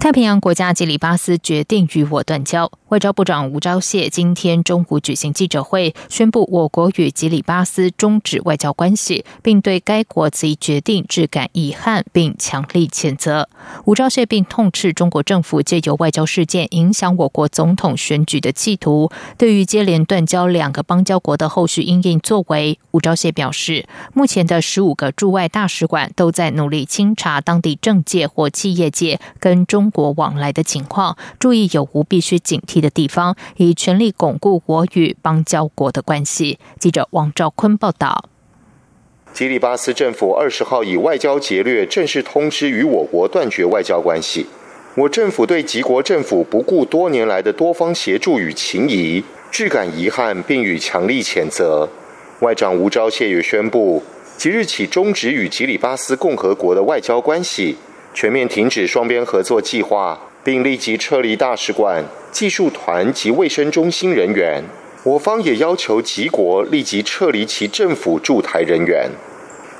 太平洋国家吉里巴斯决定与我断交。外交部长吴钊燮今天中午举行记者会，宣布我国与吉里巴斯终止外交关系，并对该国此一决定致感遗憾，并强力谴责。吴钊燮并痛斥中国政府借由外交事件影响我国总统选举的企图。对于接连断交两个邦交国的后续应应作为，吴钊燮表示，目前的十五个驻外大使馆都在努力清查当地政界或企业界跟中。国往来的情况，注意有无必须警惕的地方，以全力巩固我与邦交国的关系。记者王兆坤报道。吉里巴斯政府二十号以外交劫掠正式通知与我国断绝外交关系。我政府对吉国政府不顾多年来的多方协助与情谊，致感遗憾，并予强力谴责。外长吴钊燮也宣布，即日起终止与吉里巴斯共和国的外交关系。全面停止双边合作计划，并立即撤离大使馆、技术团及卫生中心人员。我方也要求吉国立即撤离其政府驻台人员。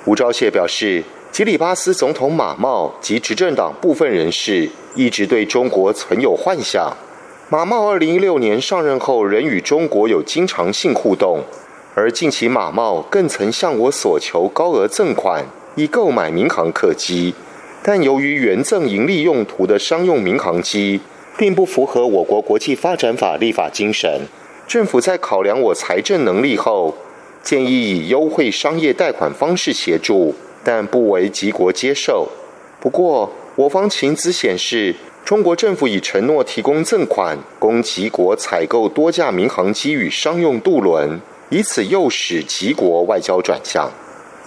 吴钊燮表示，吉里巴斯总统马茂及执政党部分人士一直对中国存有幻想。马茂二零一六年上任后，仍与中国有经常性互动，而近期马茂更曾向我索求高额赠款，以购买民航客机。但由于原赠盈利用途的商用民航机，并不符合我国国际发展法立法精神，政府在考量我财政能力后，建议以优惠商业贷款方式协助，但不为吉国接受。不过，我方情资显示，中国政府已承诺提供赠款，供吉国采购多架民航机与商用渡轮，以此诱使吉国外交转向。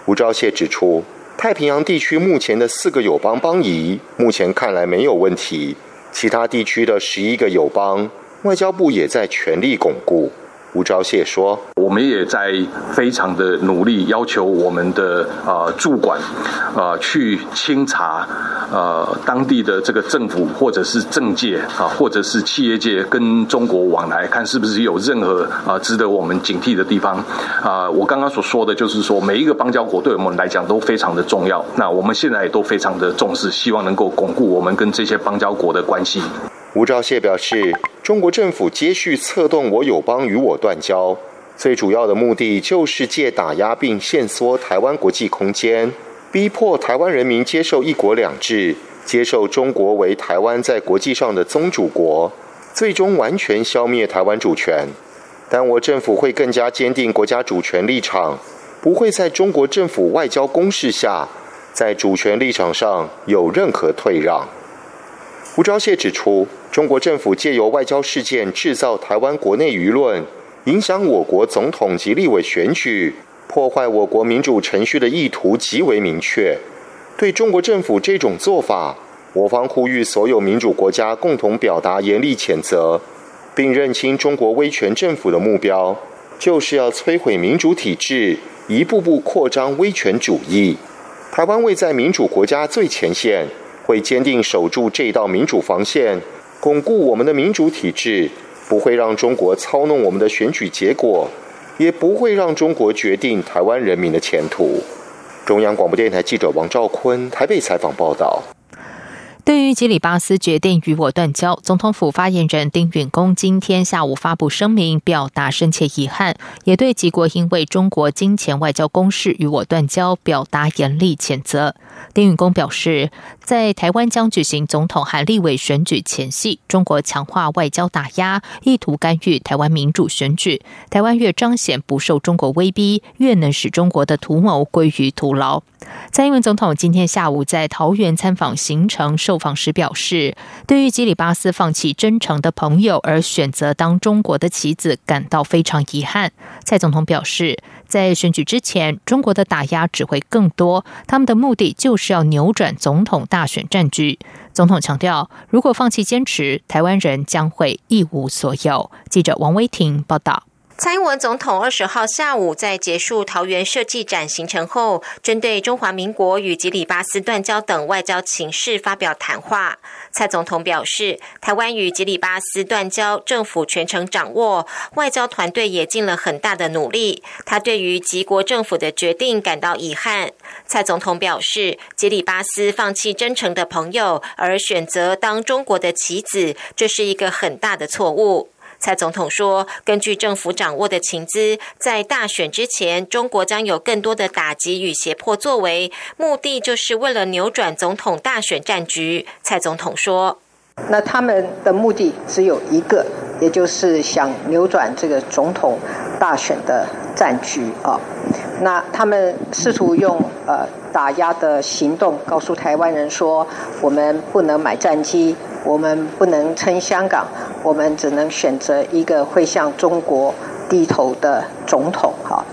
吴钊燮指出。太平洋地区目前的四个友邦邦谊，目前看来没有问题。其他地区的十一个友邦，外交部也在全力巩固。吴钊燮说：“我们也在非常的努力，要求我们的呃驻管，呃去清查呃当地的这个政府或者是政界啊，或者是企业界跟中国往来，看是不是有任何啊值得我们警惕的地方啊。我刚刚所说的就是说，每一个邦交国对我们来讲都非常的重要。那我们现在也都非常的重视，希望能够巩固我们跟这些邦交国的关系。”吴钊燮表示，中国政府接续策动我友邦与我断交，最主要的目的就是借打压并限缩台湾国际空间，逼迫台湾人民接受一国两制，接受中国为台湾在国际上的宗主国，最终完全消灭台湾主权。但我政府会更加坚定国家主权立场，不会在中国政府外交攻势下，在主权立场上有任何退让。吴钊燮指出。中国政府借由外交事件制造台湾国内舆论，影响我国总统及立委选举，破坏我国民主程序的意图极为明确。对中国政府这种做法，我方呼吁所有民主国家共同表达严厉谴责，并认清中国威权政府的目标，就是要摧毁民主体制，一步步扩张威权主义。台湾位在民主国家最前线，会坚定守住这道民主防线。巩固我们的民主体制，不会让中国操弄我们的选举结果，也不会让中国决定台湾人民的前途。中央广播电台记者王兆坤台北采访报道。对于吉里巴斯决定与我断交，总统府发言人丁允恭今天下午发布声明，表达深切遗憾，也对吉国因为中国金钱外交攻势与我断交表达严厉谴责。丁允恭表示，在台湾将举行总统和立委选举前夕，中国强化外交打压，意图干预台湾民主选举。台湾越彰显不受中国威逼，越能使中国的图谋归于徒劳。蔡英文总统今天下午在桃园参访行程受访时表示，对于基里巴斯放弃真诚的朋友而选择当中国的棋子，感到非常遗憾。蔡总统表示，在选举之前，中国的打压只会更多，他们的目的就是要扭转总统大选战局。总统强调，如果放弃坚持，台湾人将会一无所有。记者王威婷报道。蔡英文总统二十号下午在结束桃园设计展行程后，针对中华民国与吉里巴斯断交等外交情势发表谈话。蔡总统表示，台湾与吉里巴斯断交，政府全程掌握，外交团队也尽了很大的努力。他对于吉国政府的决定感到遗憾。蔡总统表示，吉里巴斯放弃真诚的朋友，而选择当中国的棋子，这是一个很大的错误。蔡总统说：“根据政府掌握的情资，在大选之前，中国将有更多的打击与胁迫作为，目的就是为了扭转总统大选战局。”蔡总统说：“那他们的目的只有一个，也就是想扭转这个总统大选的战局啊。那他们试图用呃打压的行动，告诉台湾人说，我们不能买战机。”我们不能称香港，我们只能选择一个会向中国低头的总统。哈。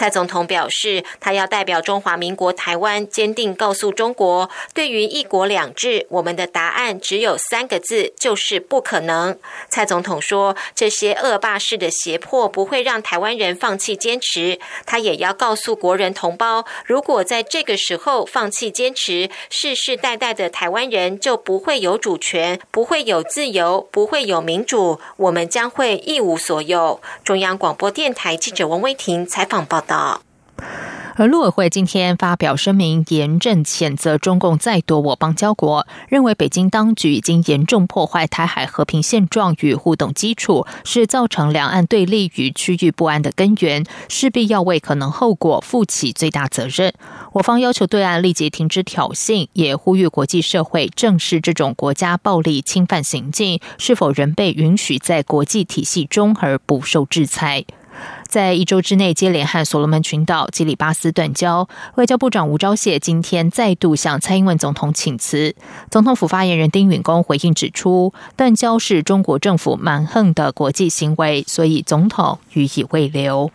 蔡总统表示，他要代表中华民国台湾，坚定告诉中国，对于一国两制，我们的答案只有三个字，就是不可能。蔡总统说，这些恶霸式的胁迫不会让台湾人放弃坚持。他也要告诉国人同胞，如果在这个时候放弃坚持，世世代代的台湾人就不会有主权，不会有自由，不会有民主，我们将会一无所有。中央广播电台记者王威婷采访报道。而陆委会今天发表声明，严正谴责中共再夺我邦交国，认为北京当局已经严重破坏台海和平现状与互动基础，是造成两岸对立与区域不安的根源，势必要为可能后果负起最大责任。我方要求对岸立即停止挑衅，也呼吁国际社会正视这种国家暴力侵犯行径是否仍被允许在国际体系中而不受制裁。在一周之内接连和所罗门群岛、基里巴斯断交，外交部长吴钊燮今天再度向蔡英文总统请辞。总统府发言人丁允恭回应指出，断交是中国政府蛮横的国际行为，所以总统予以未留。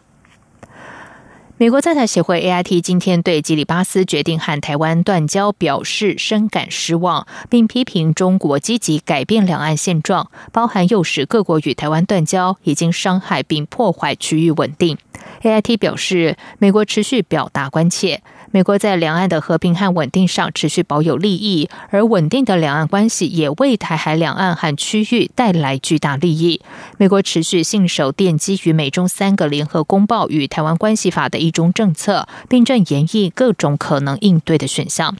美国在台协会 AIT 今天对吉里巴斯决定和台湾断交表示深感失望，并批评中国积极改变两岸现状，包含诱使各国与台湾断交，已经伤害并破坏区域稳定。AIT 表示，美国持续表达关切。美国在两岸的和平和稳定上持续保有利益，而稳定的两岸关系也为台海两岸和区域带来巨大利益。美国持续信守奠基于美中三个联合公报与台湾关系法的一中政策，并正研议各种可能应对的选项。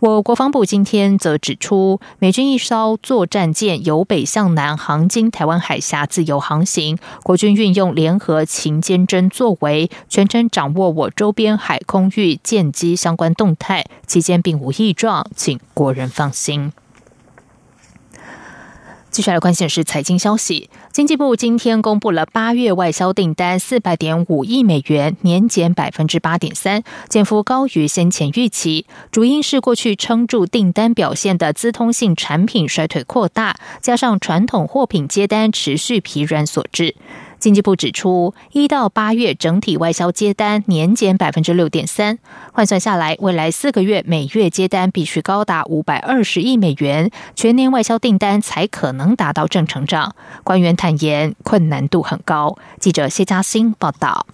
我国防部今天则指出，美军一艘作战舰由北向南航经台湾海峡自由航行，国军运用联合勤监侦作为，全程掌握我周边海空域舰机相关动态，期间并无异状，请国人放心。接下来关心的是财经消息。经济部今天公布了八月外销订单四百点五亿美元，年减百分之八点三，减幅高于先前预期。主因是过去撑住订单表现的资通性产品衰退扩大，加上传统货品接单持续疲软所致。经济部指出，一到八月整体外销接单年减百分之六点三，换算下来，未来四个月每月接单必须高达五百二十亿美元，全年外销订单才可能达到正成长。官员坦言，困难度很高。记者谢嘉欣报道。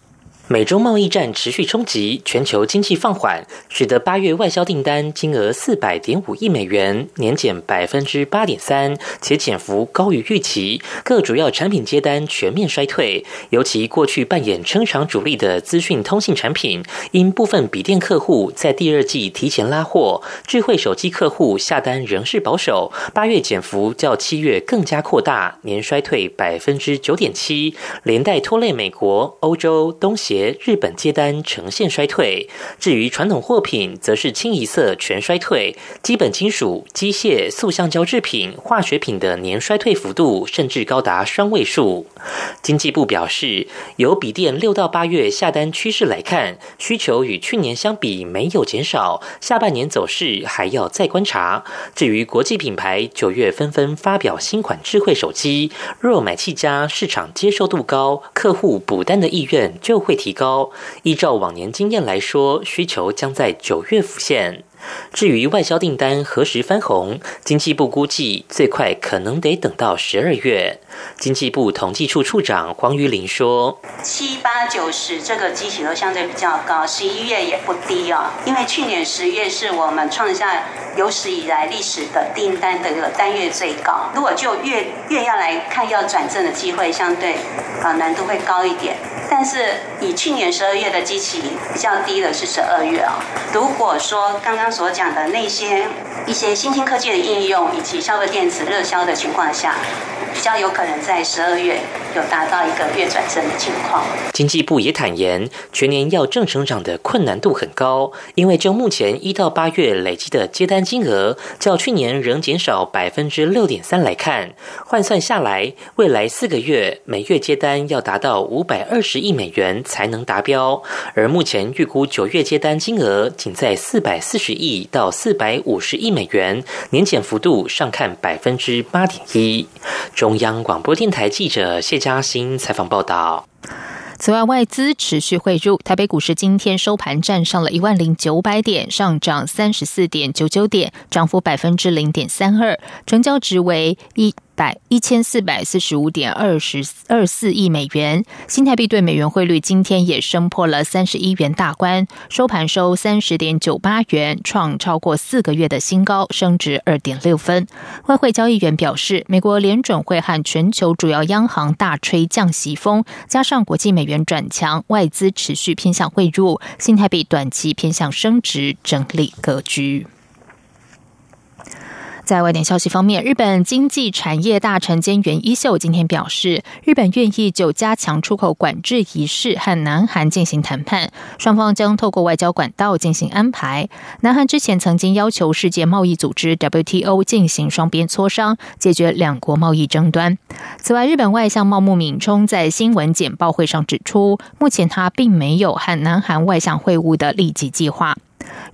美洲贸易战持续冲击，全球经济放缓，使得八月外销订单金额四百点五亿美元，年减百分之八点三，且减幅高于预期。各主要产品接单全面衰退，尤其过去扮演撑场主力的资讯通信产品，因部分笔电客户在第二季提前拉货，智慧手机客户下单仍是保守。八月减幅较七月更加扩大，年衰退百分之九点七，连带拖累美国、欧洲、东协。日本接单呈现衰退，至于传统货品，则是清一色全衰退。基本金属、机械、塑橡胶制品、化学品的年衰退幅度甚至高达双位数。经济部表示，由笔电六到八月下单趋势来看，需求与去年相比没有减少，下半年走势还要再观察。至于国际品牌，九月纷纷发表新款智慧手机，若买气佳，市场接受度高，客户补单的意愿就会提。高。依照往年经验来说，需求将在九月浮现。至于外销订单何时翻红，经济部估计最快可能得等到十二月。经济部统计处处长黄玉玲说：“七八九十这个基期都相对比较高，十一月也不低哦。因为去年十月是我们创下有史以来历史的订单的一个单月最高。如果就月月要来看，要转正的机会相对啊难度会高一点。但是以去年十二月的基期比较低的是十二月啊。如果说刚刚所讲的那些一些新兴科技的应用以及消费电子热销的情况下。”比较有可能在十二月有达到一个月转正的情况。经济部也坦言，全年要正成长的困难度很高，因为就目前一到八月累积的接单金额，较去年仍减少百分之六点三来看，换算下来，未来四个月每月接单要达到五百二十亿美元才能达标，而目前预估九月接单金额仅在四百四十亿到四百五十亿美元，年减幅度上看百分之八点一。中央广广播电台记者谢嘉欣采访报道。此外，外资持续汇入，台北股市今天收盘站上了一万零九百点，上涨三十四点九九点，涨幅百分之零点三二，成交值为一。百一千四百四十五点二十二四亿美元，新台币对美元汇率今天也升破了三十一元大关，收盘收三十点九八元，创超过四个月的新高，升值二点六分。外汇交易员表示，美国联准会和全球主要央行大吹降息风，加上国际美元转强，外资持续偏向汇入，新台币短期偏向升值，整理格局。在外电消息方面，日本经济产业大臣兼原一秀今天表示，日本愿意就加强出口管制一事和南韩进行谈判，双方将透过外交管道进行安排。南韩之前曾经要求世界贸易组织 WTO 进行双边磋商，解决两国贸易争端。此外，日本外相茂木敏充在新闻简报会上指出，目前他并没有和南韩外相会晤的立即计划。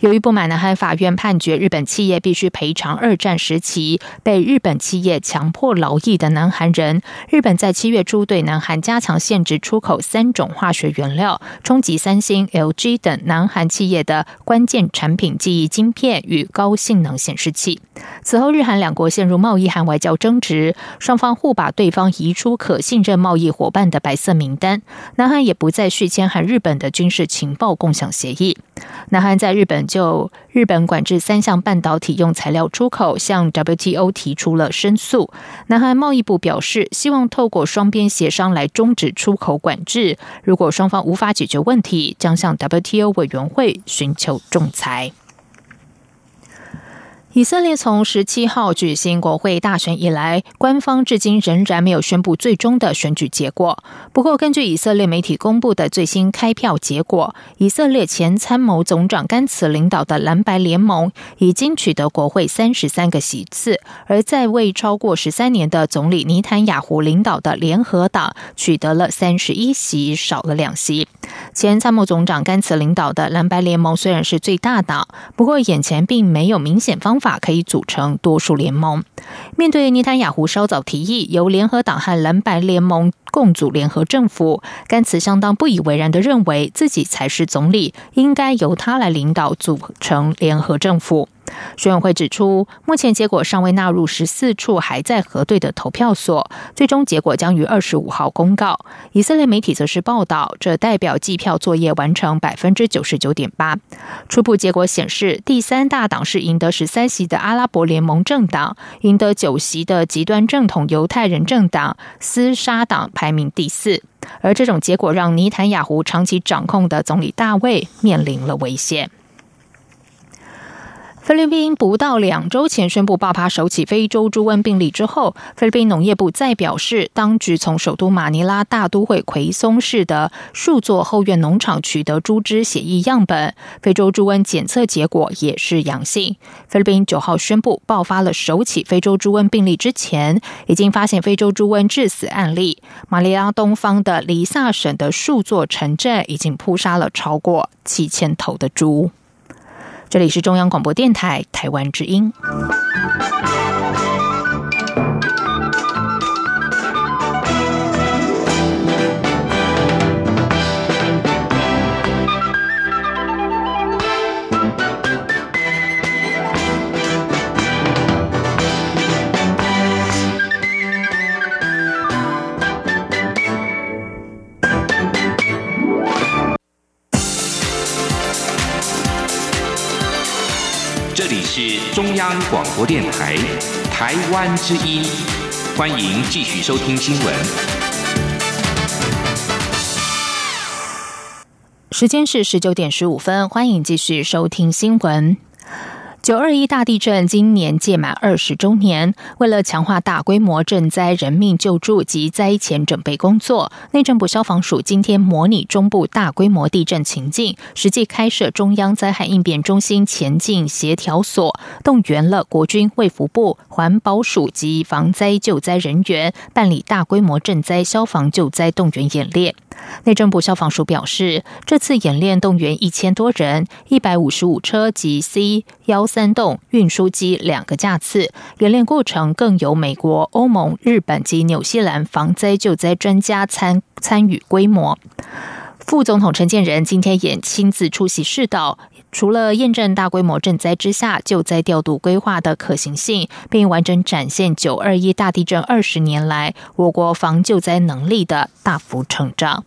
由于不满南韩法院判决日本企业必须赔偿二战时期被日本企业强迫劳役的南韩人，日本在七月初对南韩加强限制出口三种化学原料，冲击三星、LG 等南韩企业的关键产品记忆晶片与高性能显示器。此后，日韩两国陷入贸易和外交争执，双方互把对方移出可信任贸易伙伴的白色名单。南韩也不再续签和日本的军事情报共享协议。南韩在日日本就日本管制三项半导体用材料出口，向 WTO 提出了申诉。南韩贸易部表示，希望透过双边协商来终止出口管制。如果双方无法解决问题，将向 WTO 委员会寻求仲裁。以色列从十七号举行国会大选以来，官方至今仍然没有宣布最终的选举结果。不过，根据以色列媒体公布的最新开票结果，以色列前参谋总长甘茨领导的蓝白联盟已经取得国会三十三个席次，而在位超过十三年的总理尼坦雅胡领导的联合党取得了三十一席，少了两席。前参谋总长甘茨领导的蓝白联盟虽然是最大党，不过眼前并没有明显方。法可以组成多数联盟。面对尼坦雅胡稍早提议由联合党和蓝白联盟共组联合政府，甘茨相当不以为然的认为自己才是总理，应该由他来领导组成联合政府。选委会指出，目前结果尚未纳入十四处还在核对的投票所，最终结果将于二十五号公告。以色列媒体则是报道，这代表计票作业完成百分之九十九点八。初步结果显示，第三大党是赢得十三席的阿拉伯联盟政党，赢得九席的极端正统犹太人政党斯沙党排名第四。而这种结果让尼坦雅胡长期掌控的总理大卫面临了危险。菲律宾不到两周前宣布爆发首起非洲猪瘟病例之后，菲律宾农业部再表示，当局从首都马尼拉大都会奎松市的数座后院农场取得猪只血液样本，非洲猪瘟检测结果也是阳性。菲律宾九号宣布爆发了首起非洲猪瘟病例之前，已经发现非洲猪瘟致死案例。马尼拉东方的黎萨省的数座城镇已经扑杀了超过七千头的猪。这里是中央广播电台台湾之音。是中央广播电台台湾之音，欢迎继续收听新闻。时间是十九点十五分，欢迎继续收听新闻。九二一大地震今年届满二十周年，为了强化大规模赈灾人命救助及灾前准备工作，内政部消防署今天模拟中部大规模地震情境，实际开设中央灾害应变中心前进协调所，动员了国军卫福部、环保署及防灾救灾人员，办理大规模赈灾消防救灾动员演练。内政部消防署表示，这次演练动员一千多人，一百五十五车及 C 幺三栋运输机两个架次。演练过程更有美国、欧盟、日本及纽西兰防灾救灾专家参参与规模。副总统陈建仁今天也亲自出席试导，除了验证大规模赈灾之下救灾调度规划的可行性，并完整展现九二一大地震二十年来我国防救灾能力的大幅成长。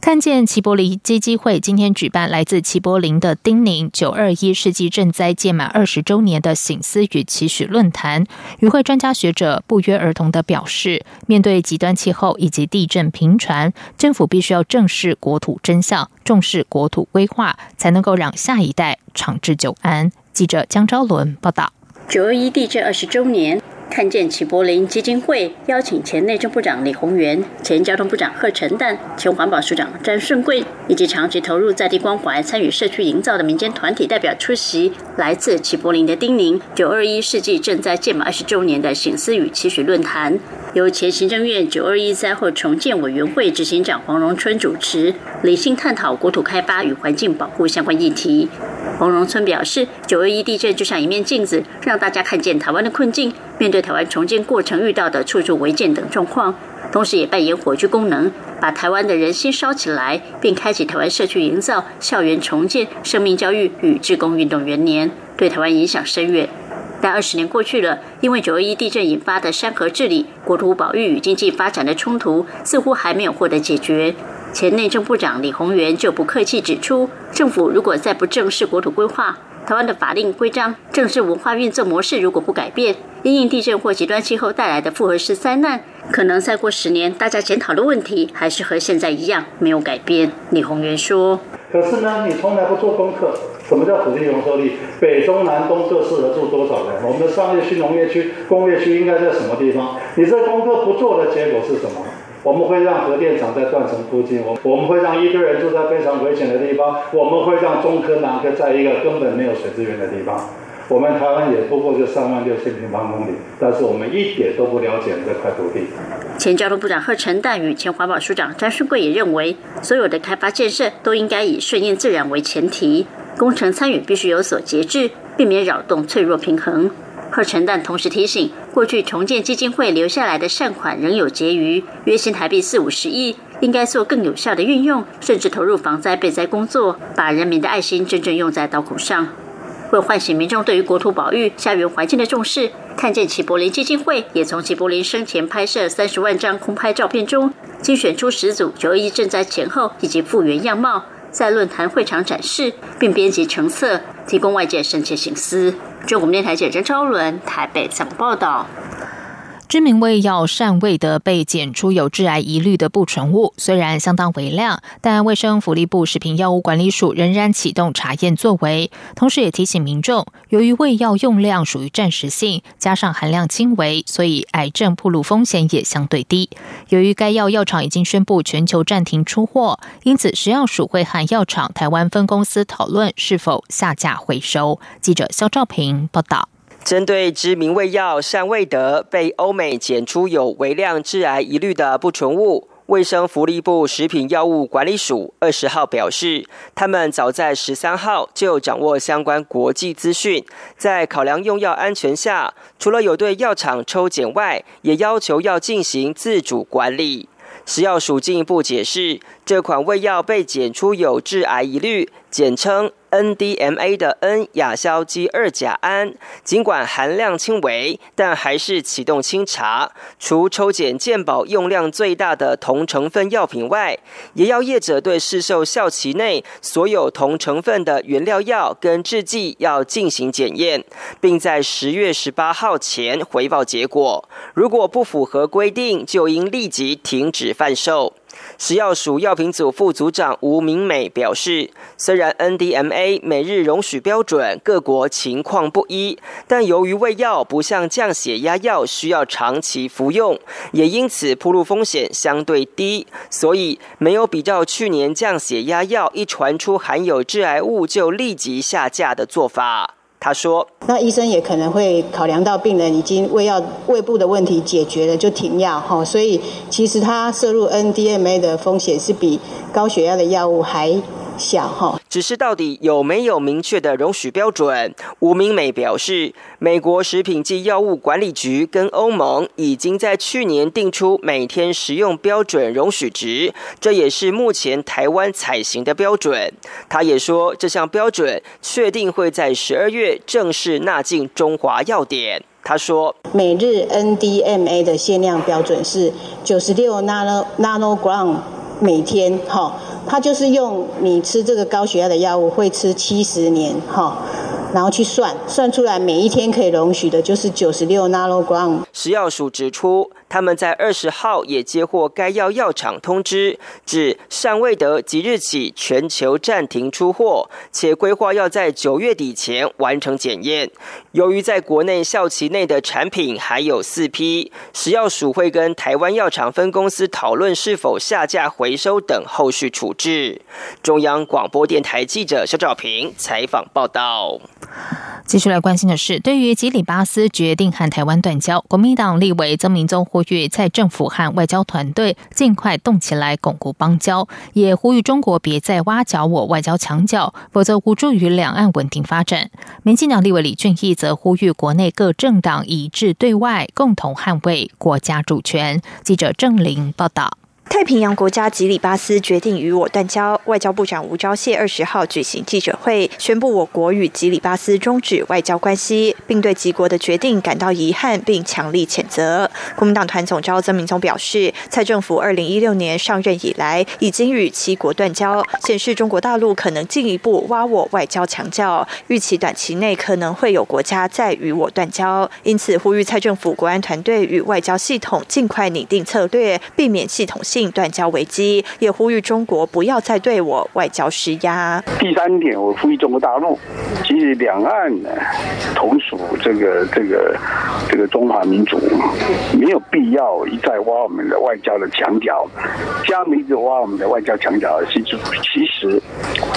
看见齐柏林基金会今天举办来自齐柏林的丁宁九二一世纪赈灾届满二十周年的醒思与期许论坛，与会专家学者不约而同的表示，面对极端气候以及地震频传，政府必须要正视国土真相，重视国土规划，才能够让下一代长治久安。记者江昭伦报道。九二一地震二十周年。看见齐柏林基金会邀请前内政部长李鸿源、前交通部长贺陈旦、前环保署长詹顺贵以及长期投入在地关怀、参与社区营造的民间团体代表出席。来自齐柏林的丁宁九二一世纪正在届满二十周年的醒思与期许论坛，由前行政院九二一灾后重建委员会执行长黄荣春主持，理性探讨国土开发与环境保护相关议题。黄荣村表示，九二一地震就像一面镜子，让大家看见台湾的困境。面对台湾重建过程遇到的处处违建等状况，同时也扮演火炬功能，把台湾的人心烧起来，并开启台湾社区营造、校园重建、生命教育与志工运动元年，对台湾影响深远。但二十年过去了，因为九二一地震引发的山河治理、国土保育与经济发展的冲突，似乎还没有获得解决。前内政部长李鸿源就不客气指出，政府如果再不正视国土规划，台湾的法令规章、政治文化运作模式如果不改变，因应地震或极端气候带来的复合式灾难，可能再过十年，大家检讨的问题还是和现在一样没有改变。李宏源说：“可是呢，你从来不做功课。什么叫土地容受力？北中南东各适合住多少人？我们的商业区、农业区、工业区应该在什么地方？你这功课不做的结果是什么？我们会让核电厂在断层附近，我我们会让一堆人住在非常危险的地方，我们会让中科、南科在一个根本没有水资源的地方。”我们台湾也不过就三万六千平方公里，但是我们一点都不了解这块土地。前交通部长贺陈旦与前环保署长张顺贵也认为，所有的开发建设都应该以顺应自然为前提，工程参与必须有所节制，避免扰动脆弱平衡。贺陈旦同时提醒，过去重建基金会留下来的善款仍有结余，约新台币四五十亿，应该做更有效的运用，甚至投入防灾备灾工作，把人民的爱心真正用在刀口上。为唤醒民众对于国土保育、家园环境的重视，看见齐柏林基金会也从齐柏林生前拍摄三十万张空拍照片中，精选出十组九二一赈灾前后以及复原样貌，在论坛会场展示，并编辑成册，提供外界深切醒思。中国电台记者张伦台北怎么报道？知名胃药善味的被检出有致癌疑虑的不纯物，虽然相当微量，但卫生福利部食品药物管理署仍然启动查验作为，同时也提醒民众，由于胃药用量属于暂时性，加上含量轻微，所以癌症暴露风险也相对低。由于该药药厂已经宣布全球暂停出货，因此食药署会和药厂台湾分公司讨论是否下架回收。记者肖兆平报道。针对知名胃药善胃德被欧美检出有微量致癌疑虑的不纯物，卫生福利部食品药物管理署二十号表示，他们早在十三号就掌握相关国际资讯，在考量用药安全下，除了有对药厂抽检外，也要求要进行自主管理。食药署进一步解释，这款胃药被检出有致癌疑虑，简称 NDMA 的 N 亚硝基二甲胺，尽管含量轻微，但还是启动清查。除抽检健保用量最大的同成分药品外，也要业者对市售效期内所有同成分的原料药跟制剂要进行检验，并在十月十八号前回报结果。如果不符合规定，就应立即停止贩售。食药署药品组副组长吴明美表示，虽然 NDMA 每日容许标准各国情况不一，但由于胃药不像降血压药需要长期服用，也因此铺路风险相对低，所以没有比较去年降血压药一传出含有致癌物就立即下架的做法。他说：“那医生也可能会考量到病人已经胃药胃部的问题解决了，就停药哈。所以其实他摄入 NDMA 的风险是比高血压的药物还。”小哈，只是到底有没有明确的容许标准？吴明美表示，美国食品及药物管理局跟欧盟已经在去年定出每天食用标准容许值，这也是目前台湾采行的标准。他也说，这项标准确定会在十二月正式纳进中华药典。他说，每日 NDMA 的限量标准是九十六 nano nanogram 每天哈。他就是用你吃这个高血压的药物，会吃七十年哈。然后去算，算出来每一天可以容许的就是九十六 nanogram。食药署指出，他们在二十号也接获该药药厂通知，指尚未得即日起全球暂停出货，且规划要在九月底前完成检验。由于在国内效期内的产品还有四批，食药署会跟台湾药厂分公司讨论是否下架回收等后续处置。中央广播电台记者肖兆平采访报道。继续来关心的是，对于吉里巴斯决定和台湾断交，国民党立委曾明宗呼呼吁在政府和外交团队尽快动起来巩固邦交，也呼吁中国别再挖角我外交墙角，否则无助于两岸稳定发展。民进党立委李俊毅则呼吁国内各政党一致对外，共同捍卫国家主权。记者郑玲报道。太平洋国家吉里巴斯决定与我断交。外交部长吴钊燮二十号举行记者会，宣布我国与吉里巴斯终止外交关系，并对吉国的决定感到遗憾，并强力谴责。国民党团总召曾明宗表示，蔡政府二零一六年上任以来，已经与七国断交，显示中国大陆可能进一步挖我外交墙角，预期短期内可能会有国家再与我断交，因此呼吁蔡政府国安团队与外交系统尽快拟定策略，避免系统性。断交危机，也呼吁中国不要再对我外交施压。第三点，我呼吁中国大陆，其实两岸呢同属这个这个这个中华民族，没有必要一再挖我们的外交的墙角，这样一直挖我们的外交墙角，其实其实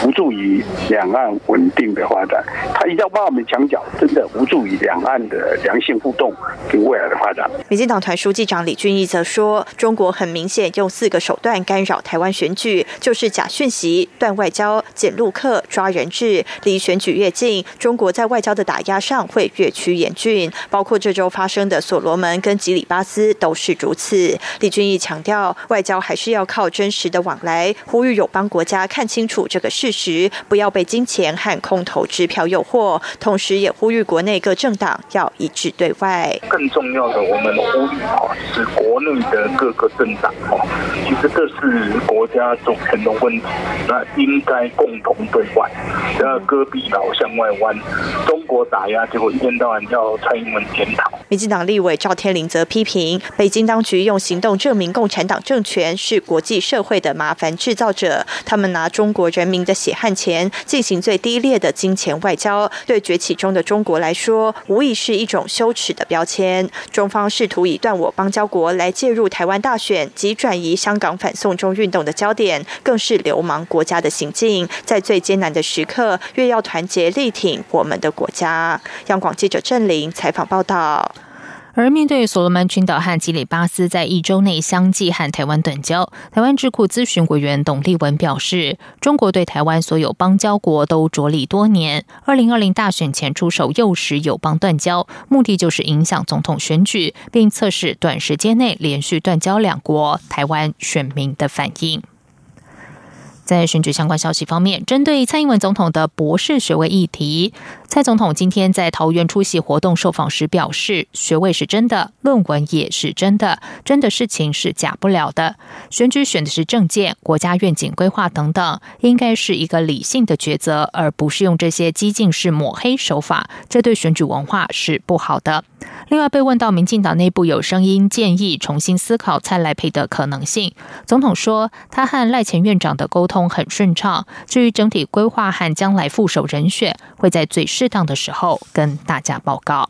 无助于两岸稳定的发展。他一再挖我们墙角，真的无助于两岸的良性互动跟未来的发展。民进党团书记长李俊毅则说，中国很明显用。四个手段干扰台湾选举，就是假讯息、断外交、捡陆客、抓人质。离选举越近，中国在外交的打压上会越趋严峻。包括这周发生的所罗门跟吉里巴斯都是如此。李俊毅强调，外交还是要靠真实的往来，呼吁友邦国家看清楚这个事实，不要被金钱和空头支票诱惑。同时，也呼吁国内各政党要一致对外。更重要的，我们呼吁哦，是国内的各个政党哦。其实这是国家主权的问题，那应该共同对外，不要戈壁岛向外弯。中国打压结果一天到晚要蔡英文检讨。民进党立委赵天麟则批评，北京当局用行动证明共产党政权是国际社会的麻烦制造者，他们拿中国人民的血汗钱进行最低劣的金钱外交，对崛起中的中国来说，无疑是一种羞耻的标签。中方试图以断我邦交国来介入台湾大选及转移。香港反送中运动的焦点，更是流氓国家的行径。在最艰难的时刻，越要团结力挺我们的国家。央广记者郑玲采访报道。而面对所罗门群岛和吉里巴斯在一周内相继和台湾断交，台湾智库咨询委员董立文表示，中国对台湾所有邦交国都着力多年，二零二零大选前出手诱使友邦断交，目的就是影响总统选举，并测试短时间内连续断交两国台湾选民的反应。在选举相关消息方面，针对蔡英文总统的博士学位议题，蔡总统今天在桃园出席活动受访时表示：“学位是真的，论文也是真的，真的事情是假不了的。选举选的是政见、国家愿景、规划等等，应该是一个理性的抉择，而不是用这些激进式抹黑手法，这对选举文化是不好的。”另外，被问到民进党内部有声音建议重新思考蔡来培的可能性，总统说他和赖前院长的沟通很顺畅。至于整体规划和将来副手人选，会在最适当的时候跟大家报告。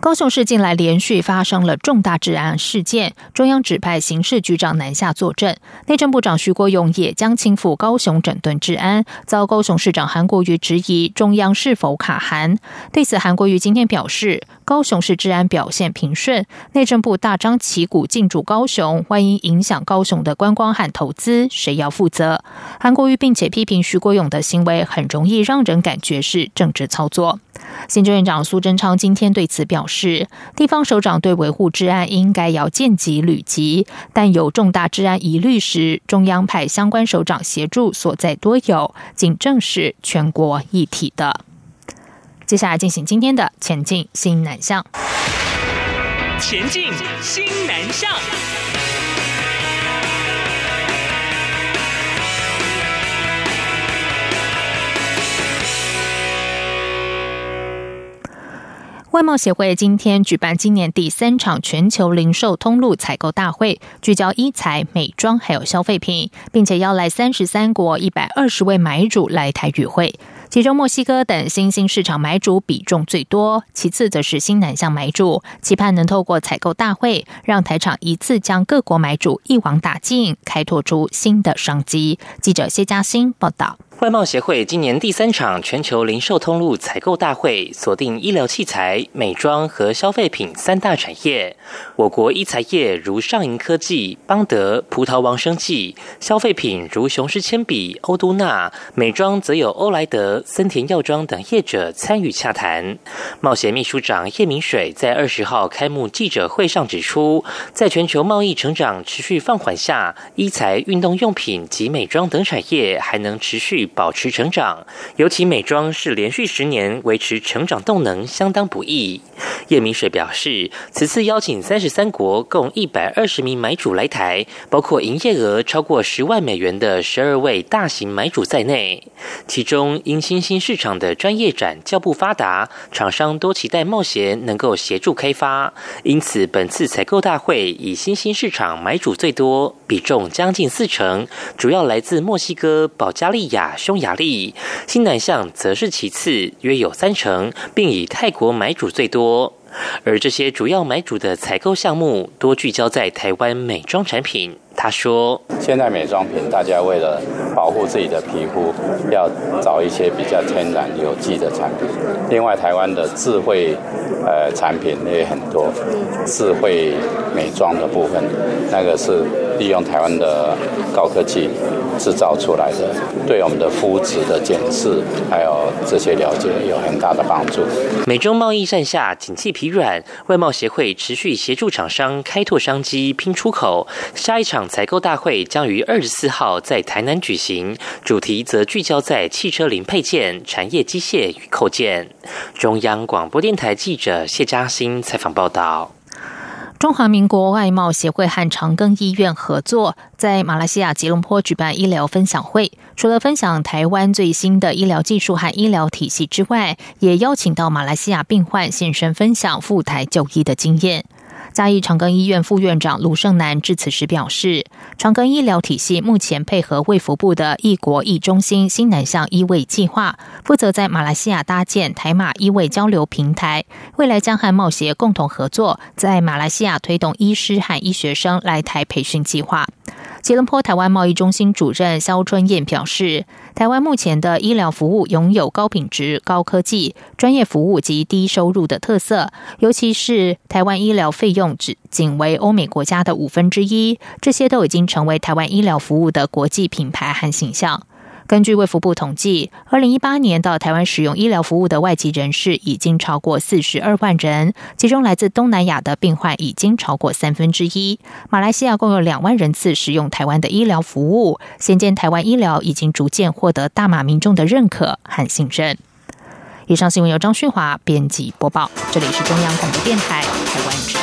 高雄市近来连续发生了重大治安事件，中央指派刑事局长南下坐镇，内政部长徐国勇也将亲赴高雄整顿治安，遭高雄市长韩国瑜质疑中央是否卡韩。对此，韩国瑜今天表示，高雄市治安表现平顺，内政部大张旗鼓进驻高雄，万一影响高雄的观光和投资，谁要负责？韩国瑜并且批评徐国勇的行为很容易让人感觉是政治操作。行政院长苏贞昌今天对此表示，是地方首长对维护治安应该要见机履机，但有重大治安疑虑时，中央派相关首长协助所在多有，仅正是全国一体的。接下来进行今天的前进新南向，前进新南向。外贸协会今天举办今年第三场全球零售通路采购大会，聚焦衣材、美妆还有消费品，并且邀来三十三国一百二十位买主来台与会。其中墨西哥等新兴市场买主比重最多，其次则是新南向买主，期盼能透过采购大会，让台厂一次将各国买主一网打尽，开拓出新的商机。记者谢嘉欣报道。外贸协会今年第三场全球零售通路采购大会锁定医疗器材、美妆和消费品三大产业。我国医材业如上银科技、邦德、葡萄王生技；消费品如雄狮铅笔、欧都娜；美妆则有欧莱德、森田药妆等业者参与洽谈。贸协秘书长叶明水在二十号开幕记者会上指出，在全球贸易成长持续放缓下，医材、运动用品及美妆等产业还能持续。保持成长，尤其美妆是连续十年维持成长动能，相当不易。叶明水表示，此次邀请三十三国共一百二十名买主来台，包括营业额超过十万美元的十二位大型买主在内。其中，因新兴市场的专业展较不发达，厂商多期待冒险能够协助开发，因此本次采购大会以新兴市场买主最多，比重将近四成，主要来自墨西哥、保加利亚。匈牙利、新南向则是其次，约有三成，并以泰国买主最多。而这些主要买主的采购项目多聚焦在台湾美妆产品。他说：“现在美妆品，大家为了保护自己的皮肤，要找一些比较天然、有机的产品。另外，台湾的智慧呃产品也很多，智慧美妆的部分，那个是利用台湾的高科技制造出来的，对我们的肤质的检视还有这些了解有很大的帮助。”美中贸易战下，景气疲软，外贸协会持续协助厂商开拓商机、拼出口。下一场。采购大会将于二十四号在台南举行，主题则聚焦在汽车零配件、产业机械与扣件。中央广播电台记者谢嘉欣采访报道。中华民国外贸协会和长庚医院合作，在马来西亚吉隆坡举办医疗分享会。除了分享台湾最新的医疗技术和医疗体系之外，也邀请到马来西亚病患现身分享赴台就医的经验。嘉义长庚医院副院长卢胜南致辞时表示，长庚医疗体系目前配合卫福部的“一国一中心”新南向医卫计划，负责在马来西亚搭建台马医卫交流平台，未来将和贸协共同合作，在马来西亚推动医师和医学生来台培训计划。吉隆坡台湾贸易中心主任肖春燕表示，台湾目前的医疗服务拥有高品质、高科技、专业服务及低收入的特色，尤其是台湾医疗费用只仅为欧美国家的五分之一，这些都已经成为台湾医疗服务的国际品牌和形象。根据卫福部统计，二零一八年到台湾使用医疗服务的外籍人士已经超过四十二万人，其中来自东南亚的病患已经超过三分之一。马来西亚共有两万人次使用台湾的医疗服务，现见台湾医疗已经逐渐获得大马民众的认可和信任。以上新闻由张旭华编辑播报，这里是中央广播电台台湾。